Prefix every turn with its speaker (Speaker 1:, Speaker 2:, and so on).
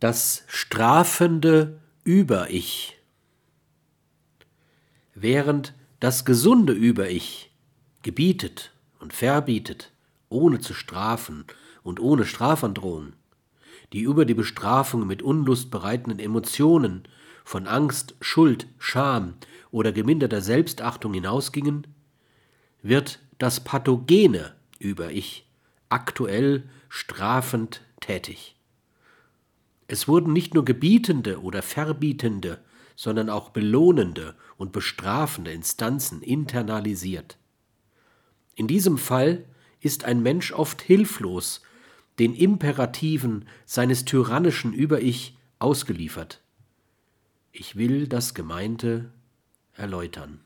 Speaker 1: Das strafende Über-Ich. Während das gesunde Über-Ich gebietet und verbietet, ohne zu strafen und ohne Strafandrohung, die über die Bestrafung mit Unlust bereitenden Emotionen von Angst, Schuld, Scham oder geminderter Selbstachtung hinausgingen, wird das pathogene Über-Ich aktuell strafend tätig. Es wurden nicht nur gebietende oder verbietende, sondern auch belohnende und bestrafende Instanzen internalisiert. In diesem Fall ist ein Mensch oft hilflos den Imperativen seines tyrannischen Über-Ich ausgeliefert. Ich will das Gemeinte erläutern.